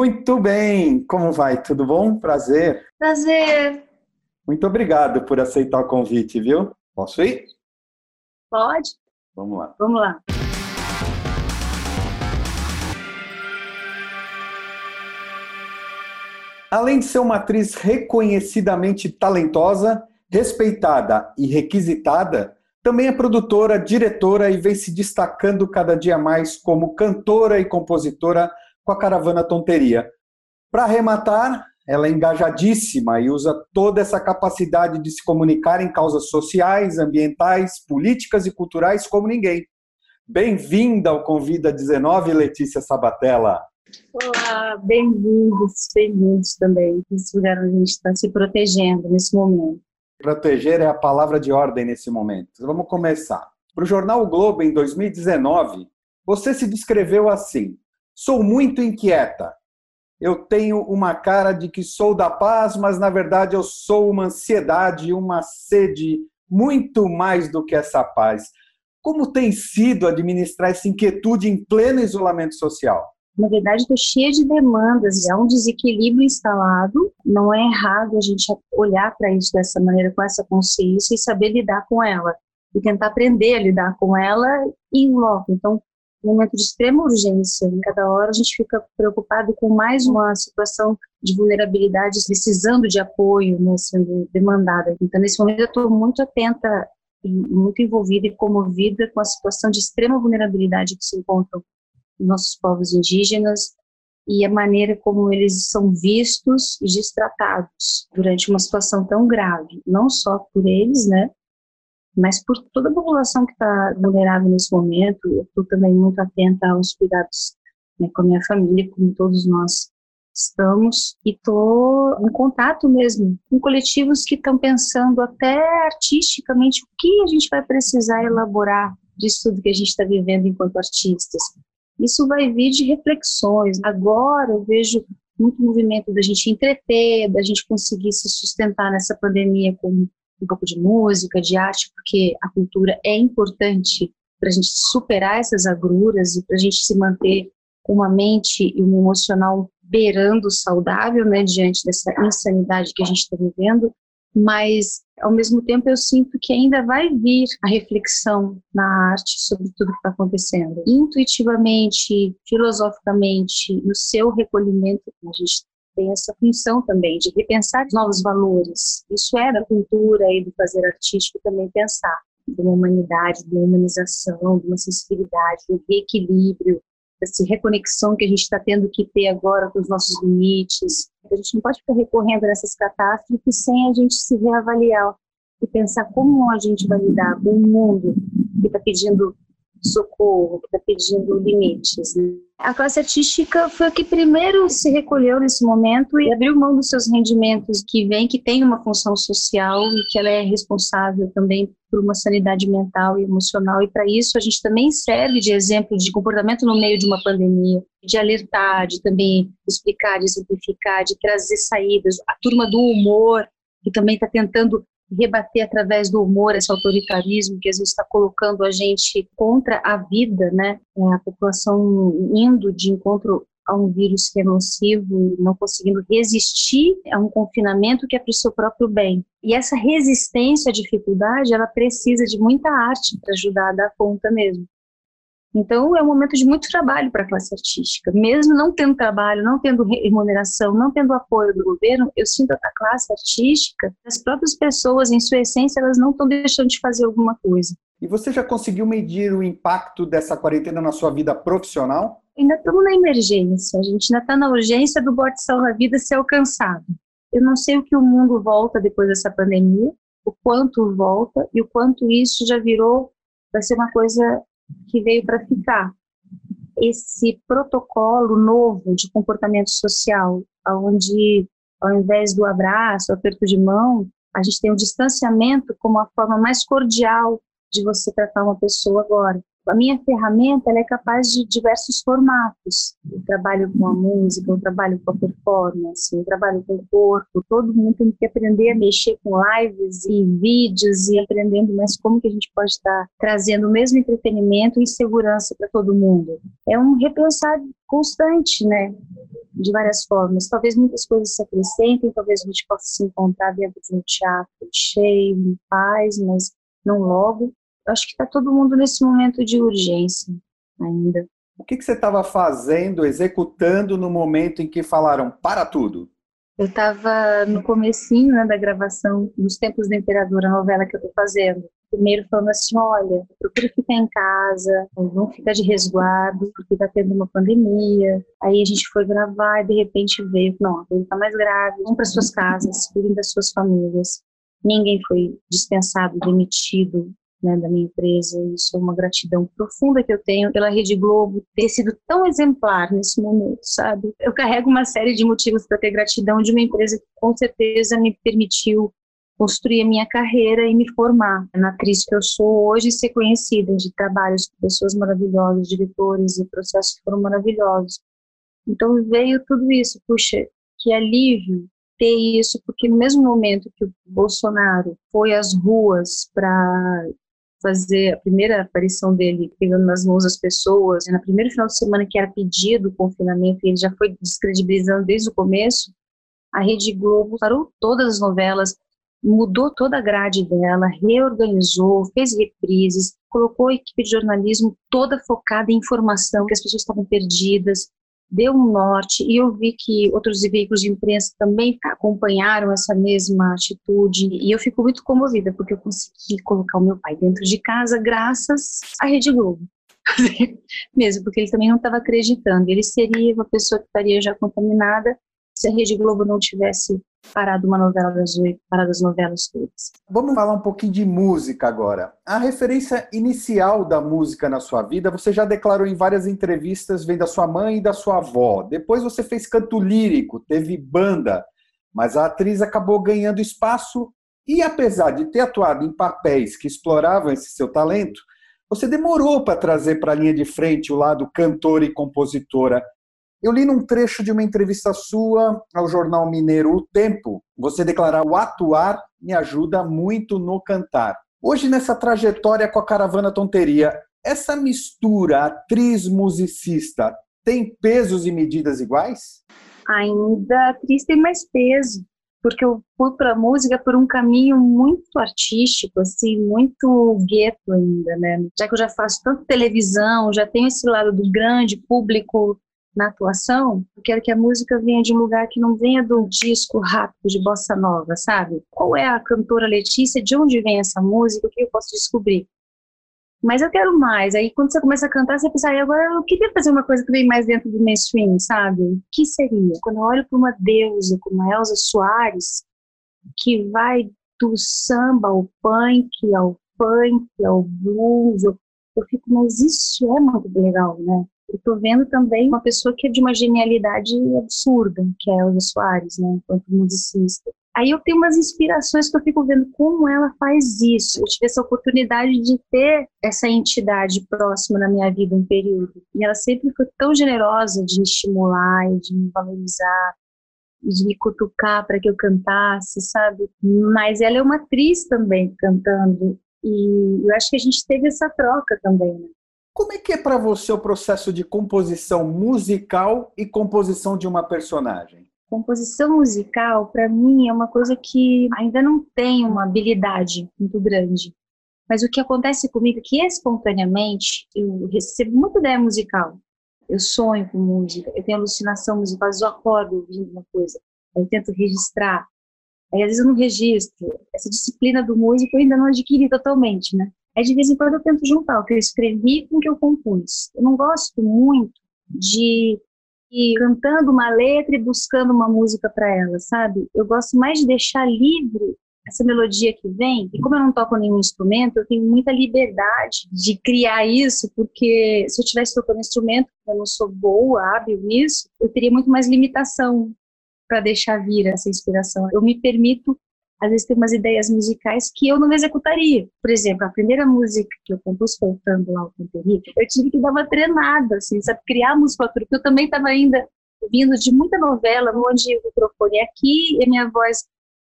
Muito bem, como vai? Tudo bom? Prazer. Prazer. Muito obrigado por aceitar o convite, viu? Posso ir? Pode. Vamos lá. Vamos lá. Além de ser uma atriz reconhecidamente talentosa, respeitada e requisitada, também é produtora, diretora e vem se destacando cada dia mais como cantora e compositora com a Caravana Tonteria. Para arrematar, ela é engajadíssima e usa toda essa capacidade de se comunicar em causas sociais, ambientais, políticas e culturais como ninguém. Bem-vinda ao Convida 19, Letícia Sabatella. Olá, bem-vindos, bem-vindos também. Esse lugar onde a gente está se protegendo nesse momento. Proteger é a palavra de ordem nesse momento. Vamos começar. Para o jornal o Globo, em 2019, você se descreveu assim: Sou muito inquieta. Eu tenho uma cara de que sou da paz, mas na verdade eu sou uma ansiedade, uma sede muito mais do que essa paz. Como tem sido administrar essa inquietude em pleno isolamento social? na verdade, estou cheia de demandas, há um desequilíbrio instalado. Não é errado a gente olhar para isso dessa maneira, com essa consciência e saber lidar com ela, e tentar aprender a lidar com ela em loco. Então, momento de extrema urgência, em cada hora a gente fica preocupado com mais uma situação de vulnerabilidade, precisando de apoio, né, sendo demandada. Então, nesse momento, eu estou muito atenta e muito envolvida e comovida com a situação de extrema vulnerabilidade que se encontram nossos povos indígenas e a maneira como eles são vistos e destratados durante uma situação tão grave, não só por eles, né, mas por toda a população que está vulnerável nesse momento. Eu estou também muito atenta aos cuidados né, com a minha família, como todos nós estamos, e estou em contato mesmo com coletivos que estão pensando até artisticamente o que a gente vai precisar elaborar disso tudo que a gente está vivendo enquanto artistas. Isso vai vir de reflexões. Agora eu vejo muito movimento da gente entreter, da gente conseguir se sustentar nessa pandemia com um pouco de música, de arte, porque a cultura é importante para a gente superar essas agruras e para a gente se manter com uma mente e um emocional beirando saudável, né, diante dessa insanidade que a gente está vivendo mas ao mesmo tempo eu sinto que ainda vai vir a reflexão na arte sobre tudo que está acontecendo. Intuitivamente, filosoficamente, no seu recolhimento, a gente tem essa função também de repensar novos valores. Isso é da cultura e do fazer artístico também pensar de uma humanidade, de uma humanização, de uma sensibilidade, de um reequilíbrio, dessa reconexão que a gente está tendo que ter agora com os nossos limites. A gente não pode ficar recorrendo nessas catástrofes sem a gente se reavaliar e pensar como a gente vai lidar com um mundo que está pedindo socorro, que está pedindo limites. Né? A classe artística foi a que primeiro se recolheu nesse momento e abriu mão dos seus rendimentos que vem, que tem uma função social e que ela é responsável também por uma sanidade mental e emocional. E para isso a gente também serve de exemplo de comportamento no meio de uma pandemia, de alertar, de também explicar, de simplificar, de trazer saídas. A turma do humor, que também está tentando rebater através do humor esse autoritarismo que às vezes está colocando a gente contra a vida, né? É, a população indo de encontro a um vírus que é nocivo não conseguindo resistir a um confinamento que é para o seu próprio bem. E essa resistência à dificuldade, ela precisa de muita arte para ajudar a dar conta mesmo. Então, é um momento de muito trabalho para a classe artística. Mesmo não tendo trabalho, não tendo remuneração, não tendo apoio do governo, eu sinto a classe artística, as próprias pessoas, em sua essência, elas não estão deixando de fazer alguma coisa. E você já conseguiu medir o impacto dessa quarentena na sua vida profissional? Ainda estamos na emergência, a gente ainda está na urgência do bote salva-vida ser alcançado. Eu não sei o que o mundo volta depois dessa pandemia, o quanto volta e o quanto isso já virou, vai ser uma coisa que veio para ficar. Esse protocolo novo de comportamento social, onde ao invés do abraço, aperto de mão, a gente tem o distanciamento como a forma mais cordial de você tratar uma pessoa agora. A minha ferramenta é capaz de diversos formatos. Eu trabalho com a música, eu trabalho com a performance, eu trabalho com o corpo. Todo mundo tem que aprender a mexer com lives e vídeos e aprendendo mais como que a gente pode estar trazendo o mesmo entretenimento e segurança para todo mundo. É um repensar constante, né? De várias formas. Talvez muitas coisas se acrescentem, talvez a gente possa se encontrar dentro de um teatro cheio, em paz, mas não logo acho que está todo mundo nesse momento de urgência ainda. O que, que você estava fazendo, executando no momento em que falaram para tudo? Eu estava no comecinho né, da gravação dos Tempos do Imperador, a novela que eu estou fazendo. Primeiro falando assim, olha, procura ficar em casa, não ficar de resguardo, porque está tendo uma pandemia. Aí a gente foi gravar e de repente veio, não, ele está mais grave, vão para suas casas, cuidem das suas famílias. Ninguém foi dispensado, demitido, né, da minha empresa. Isso é uma gratidão profunda que eu tenho pela Rede Globo ter sido tão exemplar nesse momento, sabe? Eu carrego uma série de motivos para ter gratidão de uma empresa que com certeza me permitiu construir a minha carreira e me formar na atriz que eu sou hoje, ser conhecida de trabalhos com pessoas maravilhosas, diretores e processos que foram maravilhosos. Então veio tudo isso, puxa, que alívio ter isso, porque no mesmo momento que o Bolsonaro foi às ruas para fazer a primeira aparição dele pegando nas mãos as pessoas, na primeira final de semana que era pedido o confinamento, e ele já foi descredibilizando desde o começo, a Rede Globo parou todas as novelas, mudou toda a grade dela, reorganizou, fez reprises, colocou a equipe de jornalismo toda focada em informação, que as pessoas estavam perdidas, deu um norte e eu vi que outros veículos de imprensa também acompanharam essa mesma atitude e eu fico muito comovida porque eu consegui colocar o meu pai dentro de casa graças à Rede Globo. Mesmo porque ele também não estava acreditando, ele seria uma pessoa que estaria já contaminada se a Rede Globo não tivesse parado uma novela das oito, parado as novelas todas. Vamos falar um pouquinho de música agora. A referência inicial da música na sua vida, você já declarou em várias entrevistas, vem da sua mãe e da sua avó. Depois você fez canto lírico, teve banda, mas a atriz acabou ganhando espaço e apesar de ter atuado em papéis que exploravam esse seu talento, você demorou para trazer para a linha de frente o lado cantora e compositora. Eu li num trecho de uma entrevista sua ao jornal mineiro O Tempo, você declarar o atuar me ajuda muito no cantar. Hoje, nessa trajetória com a Caravana Tonteria, essa mistura atriz-musicista tem pesos e medidas iguais? Ainda a atriz tem mais peso, porque eu fui para a música por um caminho muito artístico, assim, muito gueto ainda, né? Já que eu já faço tanto televisão, já tenho esse lado do grande público na atuação, eu quero que a música venha de um lugar que não venha do disco rápido de bossa nova, sabe? Qual é a cantora Letícia? De onde vem essa música? O que eu posso descobrir? Mas eu quero mais. Aí quando você começa a cantar, você pensa, agora eu queria fazer uma coisa que vem mais dentro do mainstream, sabe? O que seria? Quando eu olho para uma deusa como a Elza Soares, que vai do samba ao punk, ao funk, ao blues, eu, eu fico, mas isso é muito legal, né? Eu tô vendo também uma pessoa que é de uma genialidade absurda, que é Elza Soares, né, enquanto musicista. Aí eu tenho umas inspirações que eu fico vendo como ela faz isso. Eu tive essa oportunidade de ter essa entidade próxima na minha vida um período. E ela sempre foi tão generosa de me estimular e de me valorizar de me cutucar para que eu cantasse, sabe? Mas ela é uma atriz também cantando. E eu acho que a gente teve essa troca também, né? Como é que é para você o processo de composição musical e composição de uma personagem? Composição musical, para mim, é uma coisa que ainda não tem uma habilidade muito grande. Mas o que acontece comigo é que espontaneamente eu recebo muita ideia musical. Eu sonho com música, eu tenho alucinação musical, eu acordo ouvindo uma coisa, eu tento registrar. Aí às vezes eu não registro. Essa disciplina do músico eu ainda não adquiri totalmente, né? Aí, de vez em quando, eu tento juntar o que eu escrevi com o que eu compus. Eu não gosto muito de ir cantando uma letra e buscando uma música para ela, sabe? Eu gosto mais de deixar livre essa melodia que vem. E como eu não toco nenhum instrumento, eu tenho muita liberdade de criar isso, porque se eu tivesse tocando instrumento, eu não sou boa, hábil nisso, eu teria muito mais limitação para deixar vir essa inspiração. Eu me permito às vezes tem umas ideias musicais que eu não executaria. Por exemplo, a primeira música que eu compus voltando lá ao Temperi, eu tive que dar uma treinada, assim, sabe, criar a musculatura, porque eu também estava ainda vindo de muita novela, onde o microfone é aqui e a minha voz,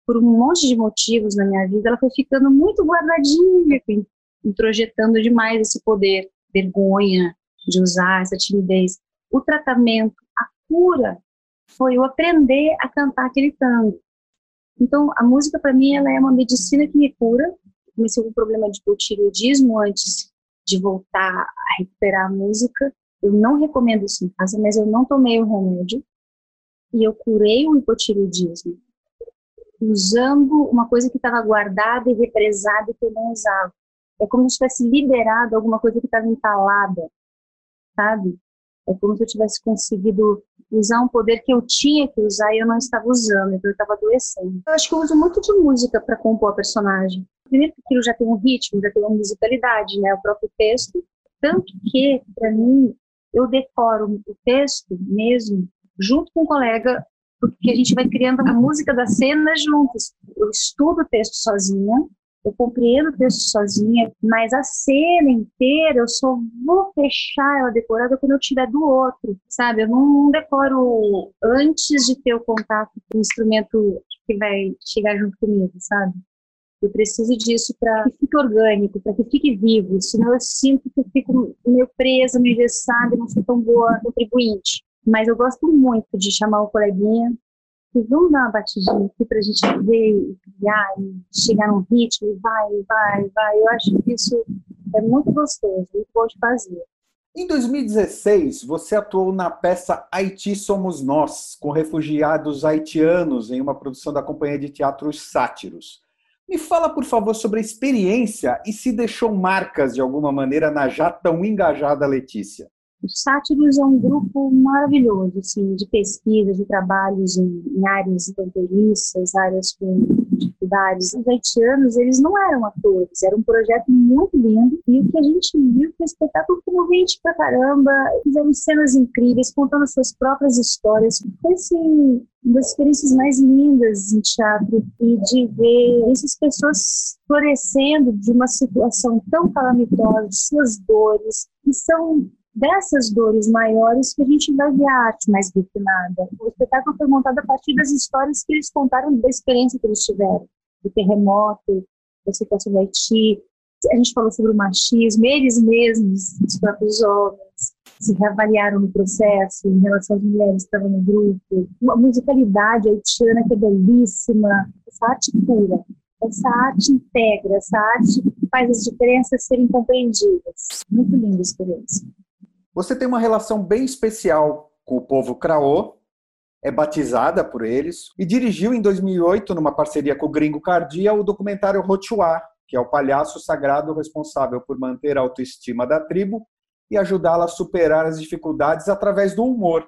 por um monte de motivos na minha vida, ela foi ficando muito guardadinha, assim, introjetando demais esse poder, vergonha de usar essa timidez. O tratamento, a cura, foi eu aprender a cantar aquele tango. Então, a música para mim ela é uma medicina que me cura. Comecei com um problema de hipotireoidismo antes de voltar a recuperar a música. Eu não recomendo isso em casa, mas eu não tomei o remédio e eu curei o hipotireoidismo usando uma coisa que estava guardada e represada e que eu não usava. É como se tivesse liberado alguma coisa que estava entalada, sabe? É como se eu tivesse conseguido usar um poder que eu tinha que usar e eu não estava usando, então eu estava adoecendo. Eu acho que eu uso muito de música para compor a personagem. Primeiro que aquilo já tem um ritmo, já tem uma musicalidade, né, o próprio texto. Tanto que, para mim, eu decoro o texto mesmo junto com o colega, porque a gente vai criando a música da cena juntos. Eu estudo o texto sozinha, eu compreendo o texto sozinha, mas a cena inteira eu só vou fechar ela decorada quando eu tiver do outro, sabe? Eu não decoro antes de ter o contato com o instrumento que vai chegar junto comigo, sabe? Eu preciso disso para que fique orgânico, para que fique vivo, senão eu sinto que eu fico meio presa, meio engessada não sou tão boa contribuinte. Mas eu gosto muito de chamar o coleguinha e vamos dar uma batidinha aqui para a gente ver e criar e chegar num ritmo e vai, vai, vai. Eu acho que isso é muito gostoso, muito bom de fazer. Em 2016, você atuou na peça Haiti Somos Nós, com refugiados haitianos, em uma produção da Companhia de Teatros Sátiros. Me fala, por favor, sobre a experiência e se deixou marcas de alguma maneira na já tão engajada Letícia. O Sátiros é um grupo maravilhoso, assim, de pesquisa, de trabalhos em, em áreas fronteiriças, áreas com dificuldades. Os haitianos, eles não eram atores, era um projeto muito lindo, e o que a gente viu foi um espetáculo comovente pra caramba, fizeram cenas incríveis, contando suas próprias histórias. Foi, assim, uma das experiências mais lindas em teatro e de ver essas pessoas florescendo de uma situação tão calamitosa, de suas dores, que são dessas dores maiores que a gente vai ver a arte mais refinada. O espetáculo foi montado a partir das histórias que eles contaram da experiência que eles tiveram, do terremoto, da situação do Haiti. A gente falou sobre o machismo, eles mesmos, os próprios homens, se reavaliaram no processo em relação às mulheres que estavam no grupo. Uma musicalidade haitiana que é belíssima, essa arte pura. Essa arte integra, essa arte faz as diferenças serem compreendidas. Muito linda a experiência. Você tem uma relação bem especial com o povo Craô, é batizada por eles e dirigiu em 2008, numa parceria com o Gringo Cardia, o documentário Rotuá, que é o palhaço sagrado responsável por manter a autoestima da tribo e ajudá-la a superar as dificuldades através do humor.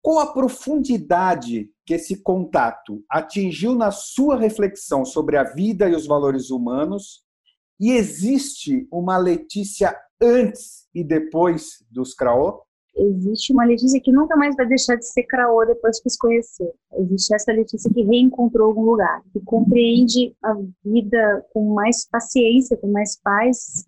Qual a profundidade que esse contato atingiu na sua reflexão sobre a vida e os valores humanos? E existe uma Letícia antes e depois dos Craô? Existe uma Letícia que nunca mais vai deixar de ser Craô depois que se conhecer. Existe essa Letícia que reencontrou algum lugar, que compreende a vida com mais paciência, com mais paz,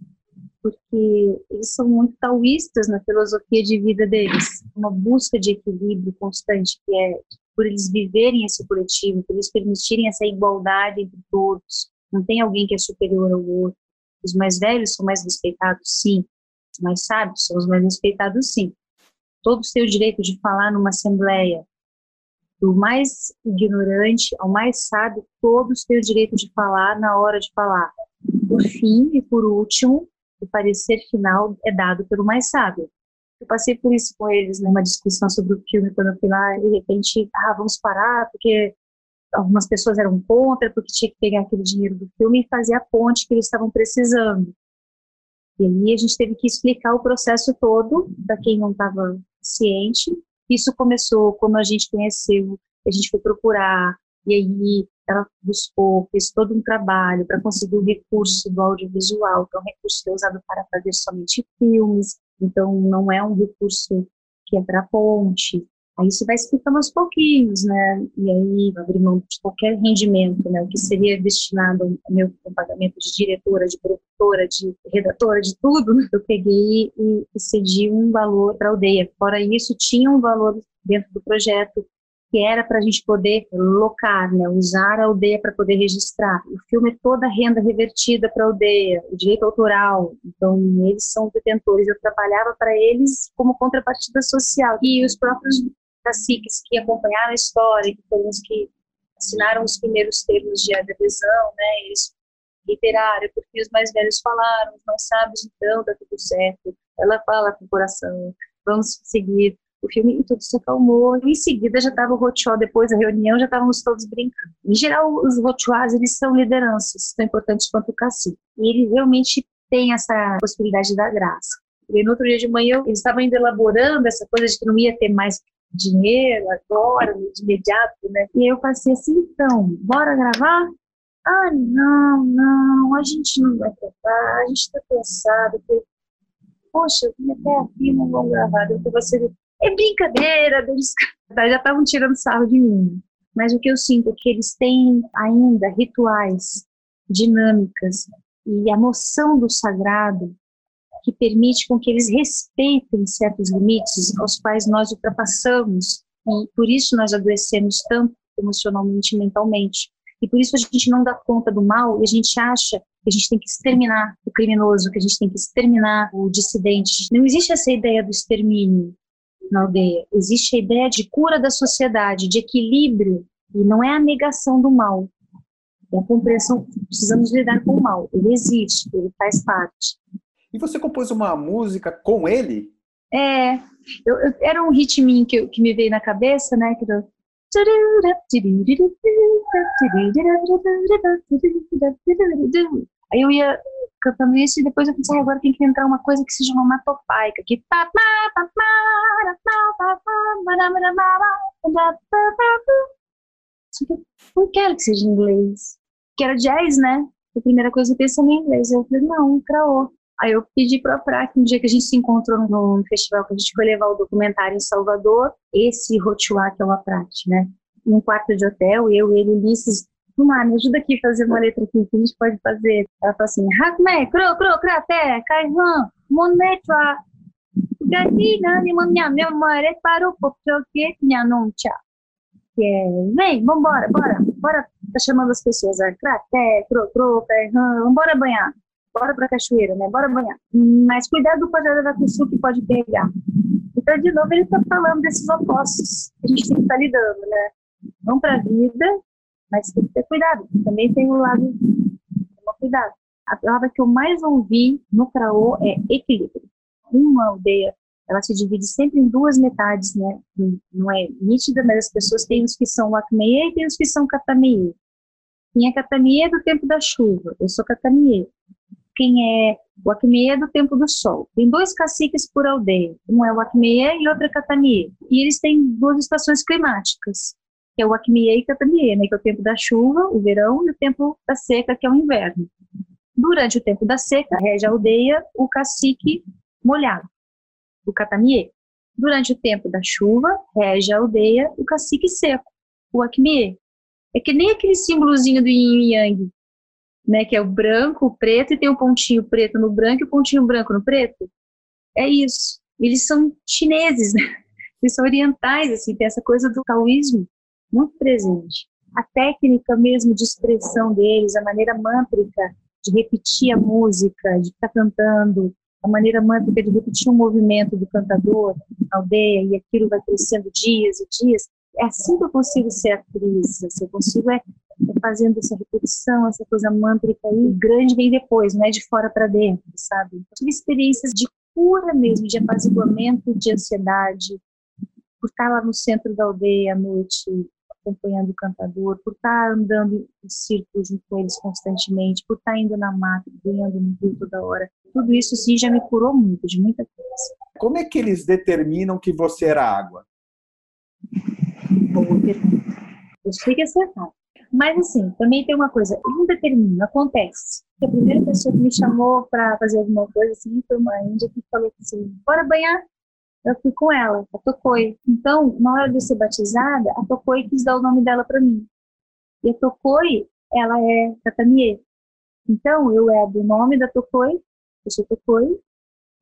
porque eles são muito taoístas na filosofia de vida deles. Uma busca de equilíbrio constante, que é por eles viverem esse coletivo, por eles permitirem essa igualdade entre todos. Não tem alguém que é superior ao outro. Os mais velhos são mais respeitados, sim. Os mais sábios são os mais respeitados, sim. Todos têm o direito de falar numa assembleia. Do mais ignorante ao mais sábio, todos têm o direito de falar na hora de falar. Por fim e por último, o parecer final é dado pelo mais sábio. Eu passei por isso com eles numa discussão sobre o filme quando eu fui lá, e de repente, ah, vamos parar porque algumas pessoas eram contra porque tinha que pegar aquele dinheiro do filme e fazer a ponte que eles estavam precisando. E aí a gente teve que explicar o processo todo para quem não estava ciente. Isso começou quando a gente conheceu, a gente foi procurar, e aí ela buscou, fez todo um trabalho para conseguir o recurso do audiovisual, que é um recurso que é usado para fazer somente filmes, então não é um recurso que é para ponte, Aí você vai explicando aos pouquinhos, né? E aí abrir mão de qualquer rendimento, né? O que seria destinado ao meu pagamento de diretora, de produtora, de redatora, de tudo, eu peguei e cedi um valor para a aldeia. Fora isso, tinha um valor dentro do projeto que era para a gente poder locar, né, usar a aldeia para poder registrar. O filme é toda renda revertida para a aldeia, o direito autoral, então eles são detentores. Eu trabalhava para eles como contrapartida social. E os próprios caciques que acompanharam a história, que foram os que assinaram os primeiros termos de adesão, né, eles reiteraram, porque os mais velhos falaram, os mais sábios, então, tá tudo certo. Ela fala com o coração, vamos seguir o filme e tudo se acalmou. Em seguida já estava o roadshow, depois da reunião já estávamos todos brincando. Em geral, os roadshows, eles são lideranças, tão importantes quanto o cacique. E ele realmente tem essa possibilidade da graça. E no outro dia de manhã, eles estavam ainda elaborando essa coisa de que não ia ter mais dinheiro agora, de imediato, né? E eu passei assim, então, bora gravar? Ah, não, não, a gente não vai gravar, a gente está cansado. Porque, Poxa, eu vim até aqui não vão gravar. Eu você é brincadeira, eles já estavam tirando sarro de mim. Mas o que eu sinto é que eles têm ainda rituais, dinâmicas e a noção do sagrado que permite com que eles respeitem certos limites aos quais nós ultrapassamos e por isso nós adoecemos tanto emocionalmente e mentalmente. E por isso a gente não dá conta do mal e a gente acha que a gente tem que exterminar o criminoso, que a gente tem que exterminar o dissidente. Não existe essa ideia do extermínio na aldeia. Existe a ideia de cura da sociedade, de equilíbrio, e não é a negação do mal. É a compreensão que precisamos lidar com o mal. Ele existe, ele faz parte. E você compôs uma música com ele? É, eu, eu, era um ritminho que, que me veio na cabeça, né? Que eu... Aí eu ia cantando isso e depois eu pensei, agora tem que entrar uma coisa que seja onomatopaica, que não quero que seja em inglês. Que era jazz, né? A primeira coisa que eu pensei em inglês. Eu falei, não, craô. Aí eu pedi para a Prac, um dia que a gente se encontrou no festival, que a gente foi levar o documentário em Salvador, esse Rotuá, que é uma prática, né? Num quarto de hotel, eu, ele, Ulisses, Vamos me ajuda aqui a fazer uma letra aqui que a gente pode fazer. Ela fala assim, Hakme, Kro, Kro, Kraté, Kaihan, Monetua, Gatina, minha memória para o porque minha nuncha. Que é, vem, vambora, bora, bora, tá chamando as pessoas, Kraté, Kro, Kro, Kaihan, vambora banhar. Bora pra cachoeira, né? Bora banhar. Mas cuidado do pajada da Kussu que pode pegar. Então, de novo, ele tá falando desses opostos que a gente tem que estar tá lidando, né? Vamos pra vida, mas tem que ter cuidado. Também tem o lado tomar cuidado. A palavra que eu mais ouvi no Craô é equilíbrio. Uma aldeia, ela se divide sempre em duas metades, né? Não é nítida, mas as pessoas têm os que são Wakmeye e tem os que são Katamiye. Quem é é do tempo da chuva, eu sou Katamiye. Quem é o Acmeye é do tempo do sol. Tem dois caciques por aldeia. Um é o Acmeye e outro é Katamiye. E eles têm duas estações climáticas que é o Acmie e Catamie, né, que é o tempo da chuva, o verão, e o tempo da seca, que é o inverno. Durante o tempo da seca, rege a aldeia o cacique molhado, o Catamie. Durante o tempo da chuva, rege a aldeia o cacique seco, o Acmie. É que nem aquele símbolozinho do Yin Yang, né, que é o branco, o preto, e tem um pontinho preto no branco e o um pontinho branco no preto. É isso. Eles são chineses, né? Eles são orientais, assim, tem essa coisa do taoísmo muito presente. A técnica mesmo de expressão deles, a maneira mântrica de repetir a música, de estar cantando, a maneira mântrica de repetir o movimento do cantador na aldeia, e aquilo vai crescendo dias e dias. É assim que eu consigo ser atriz, assim, eu consigo é fazendo essa repetição, essa coisa mântrica aí, grande vem depois, não é de fora para dentro, sabe? Eu tive experiências de cura mesmo, de apaziguamento de ansiedade, por estar lá no centro da aldeia à noite, acompanhando o cantador, por estar andando em círculo junto com eles constantemente, por estar indo na mata, ganhando no rio toda hora. Tudo isso, sim, já me curou muito, de muita coisa. Como é que eles determinam que você era água? Boa pergunta. Eu sei que é acertar. Mas, assim, também tem uma coisa, não determina, acontece. A primeira pessoa que me chamou para fazer alguma coisa, assim, foi uma índia que falou assim, bora banhar. eu fui com ela, a Tokoi. Então, na hora de ser batizada, a Tokoi quis dar o nome dela para mim. E a Tokoi, ela é Tatamiê. Então, eu é do nome da Tokoi, eu sou Tokoi,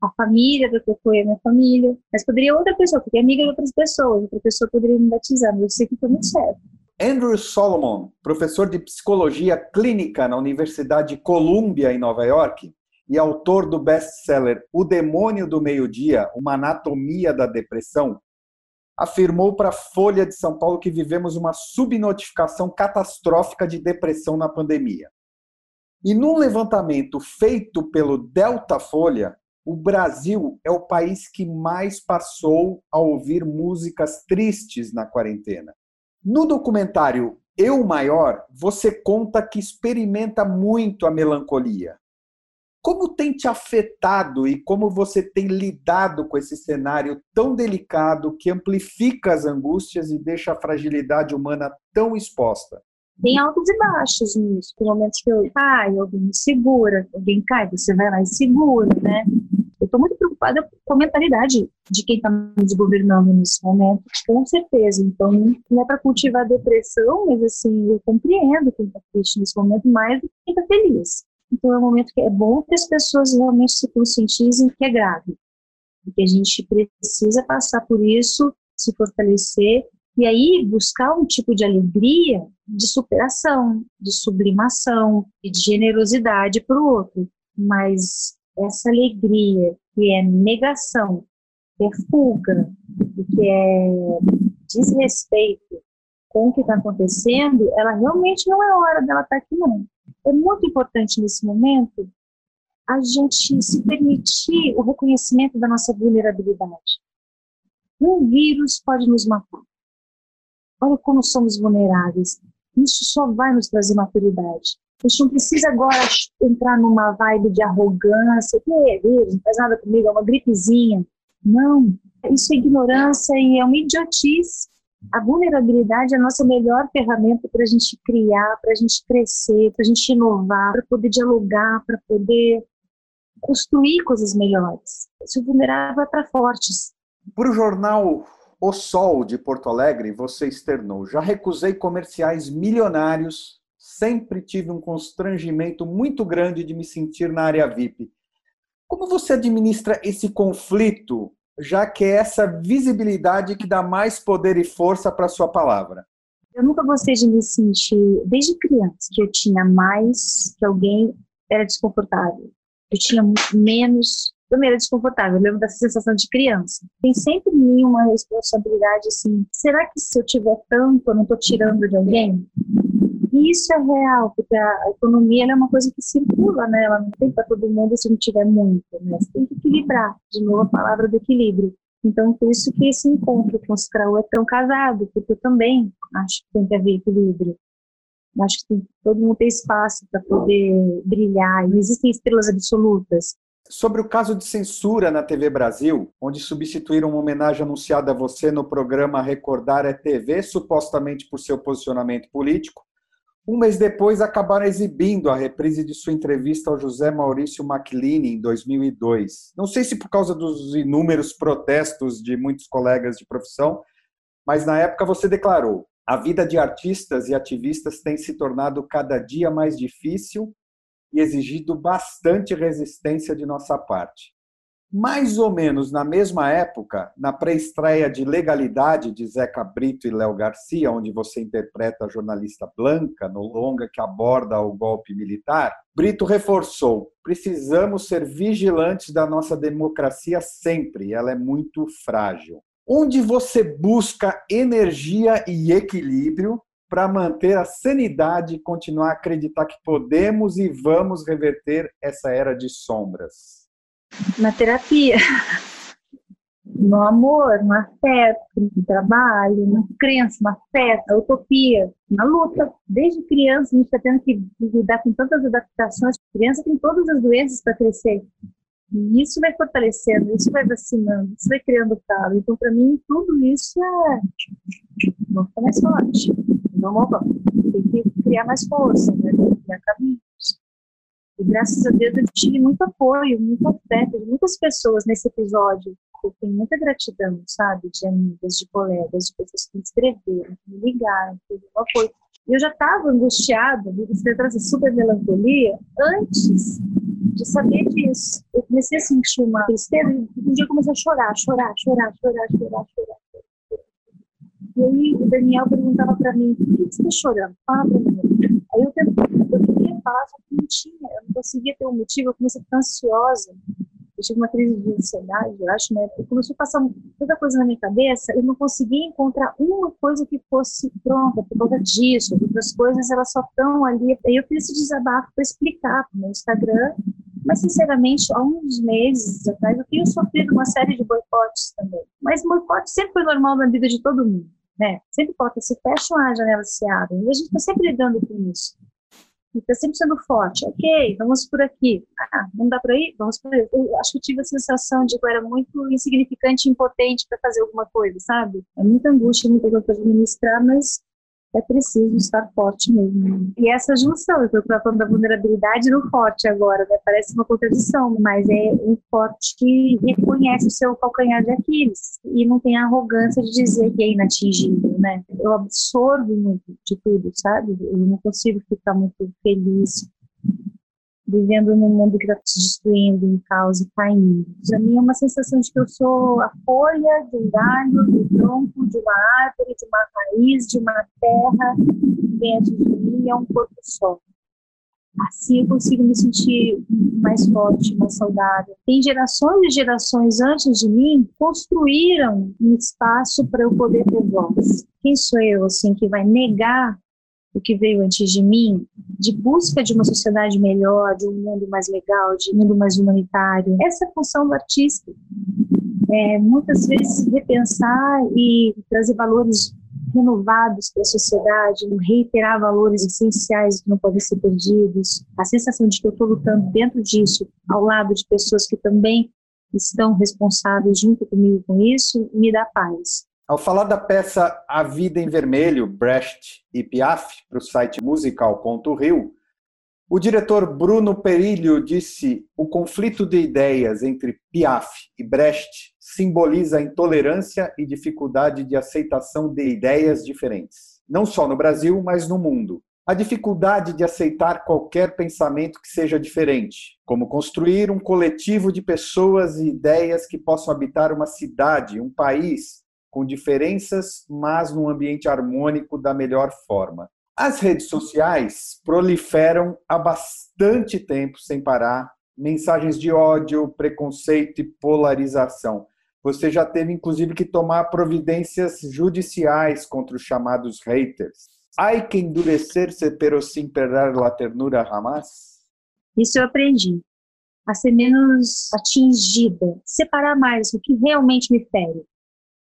a família da Tokoi é minha família, mas poderia outra pessoa, porque é amiga de outras pessoas, outra pessoa poderia me batizar, mas eu sei que foi muito certo. Andrew Solomon, professor de psicologia clínica na Universidade de Columbia, em Nova York, e autor do best-seller O Demônio do Meio-Dia, Uma Anatomia da Depressão, afirmou para a Folha de São Paulo que vivemos uma subnotificação catastrófica de depressão na pandemia. E num levantamento feito pelo Delta Folha, o Brasil é o país que mais passou a ouvir músicas tristes na quarentena. No documentário Eu Maior, você conta que experimenta muito a melancolia. Como tem te afetado e como você tem lidado com esse cenário tão delicado que amplifica as angústias e deixa a fragilidade humana tão exposta? Tem altos e baixos nisso. Tem momentos que eu caio, alguém me segura, alguém cai, você vai lá e segura, né? Estou muito preocupada com a mentalidade de quem está nos governando nesse momento, com certeza. Então, não é para cultivar depressão, mas assim, eu compreendo quem está triste nesse momento mais do que quem está feliz. Então é um momento que é bom que as pessoas realmente se conscientizem que é grave, que a gente precisa passar por isso, se fortalecer e aí buscar um tipo de alegria, de superação, de sublimação e de generosidade para o outro. Mas essa alegria que é negação, que é fuga, que é desrespeito com o que está acontecendo, ela realmente não é hora dela estar tá aqui não é muito importante nesse momento a gente se permitir o reconhecimento da nossa vulnerabilidade. Um vírus pode nos matar. Olha como somos vulneráveis. Isso só vai nos trazer maturidade. A gente não precisa agora entrar numa vibe de arrogância, que é não faz nada comigo, é uma gripezinha. Não, isso é ignorância e é uma idiotice a vulnerabilidade é a nossa melhor ferramenta para a gente criar, para a gente crescer, para a gente inovar, para poder dialogar, para poder construir coisas melhores. Se o vulnerável é para fortes. Para o jornal O Sol de Porto Alegre, você externou: já recusei comerciais milionários, sempre tive um constrangimento muito grande de me sentir na área VIP. Como você administra esse conflito já que é essa visibilidade que dá mais poder e força para a sua palavra? Eu nunca gostei de me sentir, desde criança, que eu tinha mais, que alguém era desconfortável. Eu tinha menos, também era desconfortável. Eu lembro dessa sensação de criança. Tem sempre em mim uma responsabilidade assim: será que se eu tiver tanto, eu não estou tirando de alguém? Isso é real, porque a economia é uma coisa que circula, né? Ela não tem para todo mundo se não tiver muito, né? Você tem que equilibrar, de novo a palavra do equilíbrio. Então, por isso que esse encontro com os Kraú é tão casado, porque eu também acho que tem que haver equilíbrio. Acho que tem, todo mundo tem espaço para poder brilhar, não existem estrelas absolutas. Sobre o caso de censura na TV Brasil, onde substituíram uma homenagem anunciada a você no programa Recordar é TV, supostamente por seu posicionamento político, um mês depois, acabaram exibindo a reprise de sua entrevista ao José Maurício McLean em 2002. Não sei se por causa dos inúmeros protestos de muitos colegas de profissão, mas na época você declarou: a vida de artistas e ativistas tem se tornado cada dia mais difícil e exigido bastante resistência de nossa parte. Mais ou menos na mesma época, na pré-estreia de Legalidade de Zeca Brito e Léo Garcia, onde você interpreta a jornalista Blanca no longa que aborda o golpe militar, Brito reforçou: precisamos ser vigilantes da nossa democracia sempre, ela é muito frágil. Onde você busca energia e equilíbrio para manter a sanidade e continuar a acreditar que podemos e vamos reverter essa era de sombras na terapia, no amor, no afeto, no trabalho, na crença, na fé, na utopia, na luta. Desde criança, a gente está tendo que lidar com tantas adaptações. A criança tem todas as doenças para crescer. E isso vai fortalecendo, isso vai vacinando, isso vai criando calo. Então, para mim, tudo isso é. Vamos ficar mais forte. Vamos, vamos. Tem que criar mais força, né? criar caminhos. E graças a Deus eu tive muito apoio, muito afeto de muitas pessoas nesse episódio. eu tenho muita gratidão, sabe, de amigas, de colegas, de pessoas que me escreveram, que me ligaram, que me apoio. E eu já estava angustiada, você traz super melancolia, antes de saber disso. Eu comecei a sentir uma tristeza, e um dia eu comecei a chorar, chorar, chorar, chorar, chorar, chorar. E aí o Daniel perguntava para mim, por que você está chorando? Fala para mim. Aí eu, queria falar, que não tinha, eu não conseguia ter um motivo, eu comecei a ficar ansiosa. Eu tive uma crise de ansiedade, eu acho, né? Eu comecei a passar toda coisa na minha cabeça, eu não conseguia encontrar uma coisa que fosse pronta por causa disso. Outras coisas, elas só estão ali. Aí eu fiz esse desabafo para explicar no meu Instagram, mas, sinceramente, há uns meses atrás, eu tenho sofrido uma série de boicotes também. Mas boicote sempre foi normal na vida de todo mundo né? Sempre portas se fecham, a janela se abre. E a gente está sempre lidando com isso. Está sempre sendo forte. Ok, vamos por aqui. Ah, não dá para ir? Vamos por aí. Eu acho que eu tive a sensação de que eu era muito insignificante impotente para fazer alguma coisa, sabe? É muita angústia, muita coisa para administrar, mas é preciso estar forte mesmo. E essa junção, eu estou falando da vulnerabilidade no forte agora, né? Parece uma contradição, mas é um forte que reconhece o seu calcanhar de Aquiles e não tem a arrogância de dizer que é inatingível, né? Eu absorvo muito de tudo, sabe? Eu não consigo ficar muito feliz vivendo num mundo que está se destruindo, em caos e caindo. Para mim é uma sensação de que eu sou a folha de um galho, do tronco de uma árvore, de uma raiz, de uma terra, dentro de mim é um corpo só. Assim eu consigo me sentir mais forte, mais saudável. Tem gerações e gerações antes de mim construíram um espaço para eu poder ter voz. Quem sou eu, assim, que vai negar o que veio antes de mim, de busca de uma sociedade melhor, de um mundo mais legal, de um mundo mais humanitário. Essa é a função do artista. É, muitas vezes repensar e trazer valores renovados para a sociedade, reiterar valores essenciais que não podem ser perdidos. A sensação de que eu estou lutando dentro disso, ao lado de pessoas que também estão responsáveis junto comigo com isso, me dá paz. Ao falar da peça A Vida em Vermelho, Brecht e Piaf, para o site musical.rio, o diretor Bruno Perillo disse: o conflito de ideias entre Piaf e Brecht simboliza a intolerância e dificuldade de aceitação de ideias diferentes, não só no Brasil, mas no mundo. A dificuldade de aceitar qualquer pensamento que seja diferente, como construir um coletivo de pessoas e ideias que possam habitar uma cidade, um país, com diferenças, mas num ambiente harmônico da melhor forma. As redes sociais proliferam há bastante tempo sem parar mensagens de ódio, preconceito e polarização. Você já teve, inclusive, que tomar providências judiciais contra os chamados haters. Hay que endurecer-se, pero sin perder la ternura jamás? Isso eu aprendi. A ser menos atingida. Separar mais o que realmente me fere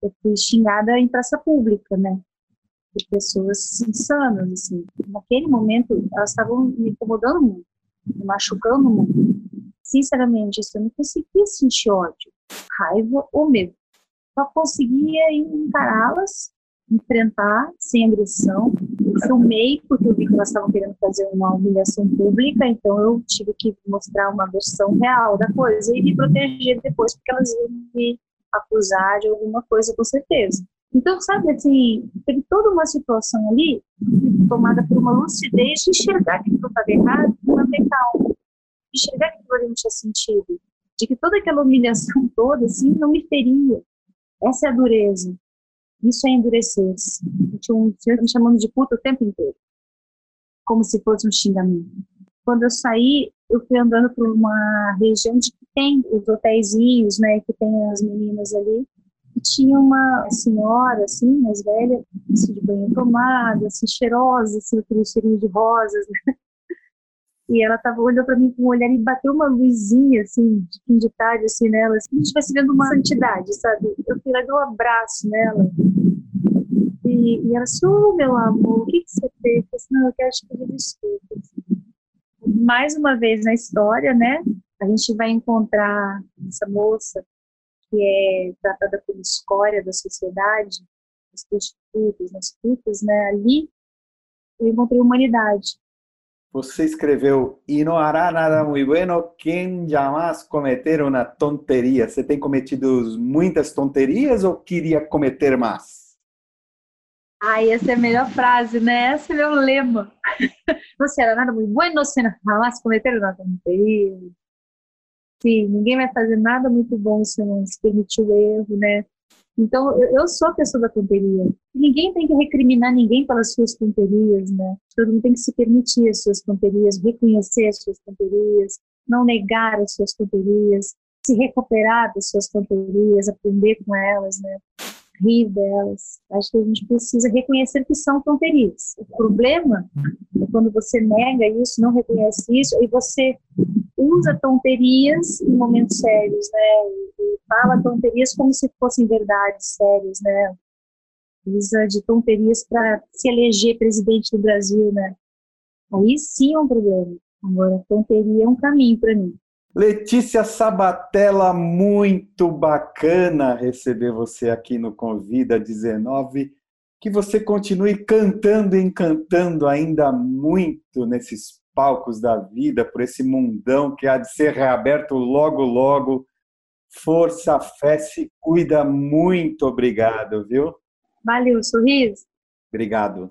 eu fui xingada em praça pública, né? De pessoas insanas, assim. Naquele momento, elas estavam me incomodando muito, me machucando muito. Sinceramente, eu não conseguia sentir ódio, raiva ou medo. Só conseguia encará-las, enfrentar sem agressão. Eu filmei porque eu vi que elas estavam querendo fazer uma humilhação pública, então eu tive que mostrar uma versão real da coisa e me proteger depois, porque elas iam me acusar de alguma coisa, com certeza. Então, sabe, assim, teve toda uma situação ali tomada por uma lucidez de enxergar que aquilo estava errado e manter calma. De enxergar que aquilo não tinha sentido. De que toda aquela humilhação toda, assim, não me feria. Essa é a dureza. Isso é endurecer-se. Tinha um senhor me chamando de puta o tempo inteiro. Como se fosse um xingamento. Quando eu saí, eu fui andando por uma região de que tem os hotéisinhos, né, que tem as meninas ali, e tinha uma senhora, assim, mais velha, assim, de banho tomado, assim, cheirosa, assim, aquele cheirinho de rosas, né? E ela tava olhando para mim com um olhar e bateu uma luzinha, assim, de fim de tarde, assim, nela, assim, como se estivesse vendo uma santidade, sabe? Eu fui lá dar um abraço nela. E, e ela disse, oh, meu amor, o que, que você fez? Eu disse, não, eu quero te pedir desculpas mais uma vez na história, né? A gente vai encontrar essa moça que é tratada como escória da sociedade, as prostitutas, as putas, né? Ali eu encontrei humanidade. Você escreveu e não hará nada muito bueno quem jamais cometer uma tonteria. Você tem cometido muitas tonterias ou queria cometer mais? Ai, essa é a melhor frase, né? Esse é meu lema. Não será nada muito bueno se jamais cometer uma tonteria. Sim, ninguém vai fazer nada muito bom se não se permitir o erro, né? Então, eu, sou a pessoa da tonteria. Ninguém tem que recriminar ninguém pelas suas tonterias, né? Todo mundo tem que se permitir as suas tonterias, reconhecer as suas tonterias, não negar as suas tonterias, se recuperar das suas tonterias, aprender com elas, né? Rir delas. Acho que a gente precisa reconhecer que são tonterias. O problema é quando você nega isso, não reconhece isso, e você usa tonterias em momentos sérios, né? E fala tonterias como se fossem verdades sérias, né? Usa de tonterias para se eleger presidente do Brasil, né? Aí sim é um problema. Agora, tonteria é um caminho para mim. Letícia Sabatella, muito bacana receber você aqui no Convida 19. Que você continue cantando e encantando ainda muito nesses palcos da vida, por esse mundão que há de ser reaberto logo, logo. Força, fé, se cuida. Muito obrigado, viu? Valeu, sorriso. Obrigado.